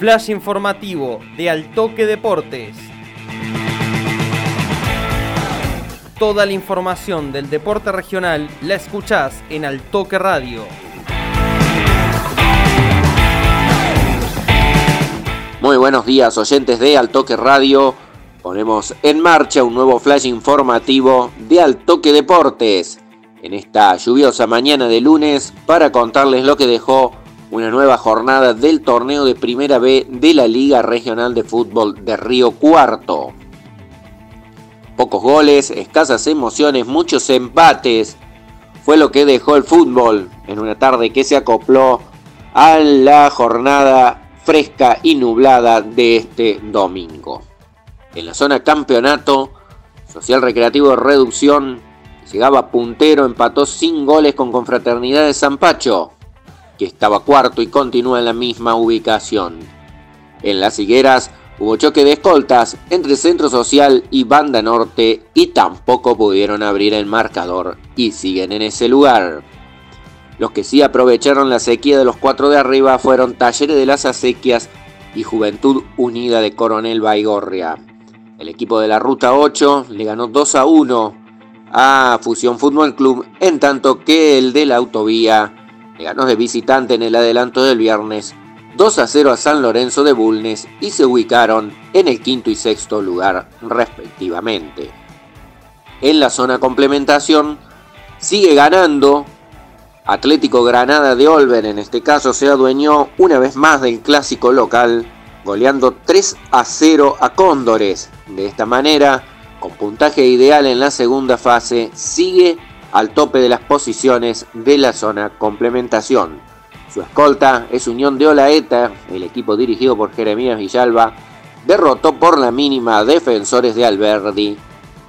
Flash informativo de Altoque Deportes. Toda la información del deporte regional la escuchás en Altoque Radio. Muy buenos días oyentes de Altoque Radio. Ponemos en marcha un nuevo flash informativo de Altoque Deportes en esta lluviosa mañana de lunes para contarles lo que dejó una nueva jornada del torneo de Primera B de la Liga Regional de Fútbol de Río Cuarto. Pocos goles, escasas emociones, muchos empates. Fue lo que dejó el fútbol en una tarde que se acopló a la jornada fresca y nublada de este domingo. En la zona campeonato, Social Recreativo Reducción llegaba puntero, empató sin goles con Confraternidad de San Pacho que estaba cuarto y continúa en la misma ubicación. En las higueras hubo choque de escoltas entre Centro Social y Banda Norte y tampoco pudieron abrir el marcador y siguen en ese lugar. Los que sí aprovecharon la sequía de los cuatro de arriba fueron Talleres de las Acequias y Juventud Unida de Coronel Baigorria. El equipo de la Ruta 8 le ganó 2 a 1 a Fusión Fútbol Club, en tanto que el de la Autovía ganó de visitante en el adelanto del viernes 2 a 0 a San Lorenzo de Bulnes y se ubicaron en el quinto y sexto lugar respectivamente. En la zona complementación sigue ganando Atlético Granada de Olver, en este caso se adueñó una vez más del clásico local, goleando 3 a 0 a Cóndores. De esta manera, con puntaje ideal en la segunda fase, sigue al tope de las posiciones de la zona complementación. Su escolta es Unión de Olaeta, el equipo dirigido por Jeremías Villalba, derrotó por la mínima a Defensores de Alberdi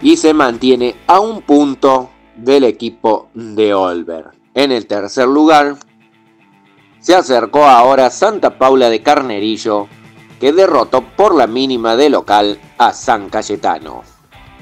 y se mantiene a un punto del equipo de Olver. En el tercer lugar se acercó ahora Santa Paula de Carnerillo, que derrotó por la mínima de local a San Cayetano.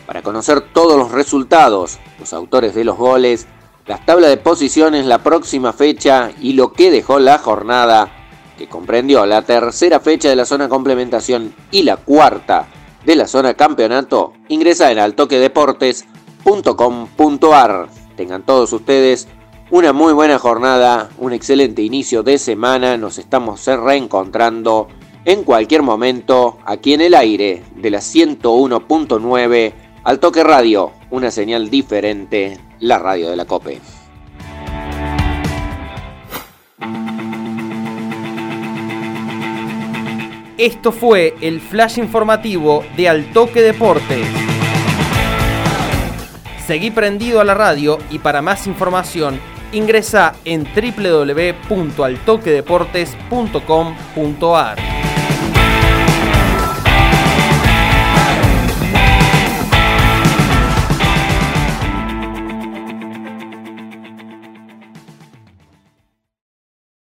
Para conocer todos los resultados, los autores de los goles, las tablas de posiciones, la próxima fecha y lo que dejó la jornada, que comprendió la tercera fecha de la zona complementación y la cuarta de la zona campeonato, ingresa en altoquedeportes.com.ar. Tengan todos ustedes una muy buena jornada, un excelente inicio de semana, nos estamos reencontrando en cualquier momento aquí en el aire de la 101.9 al Toque Radio, una señal diferente, la radio de la COPE. Esto fue el flash informativo de Altoque Deportes. Seguí prendido a la radio y para más información ingresa en www.altoquedeportes.com.ar.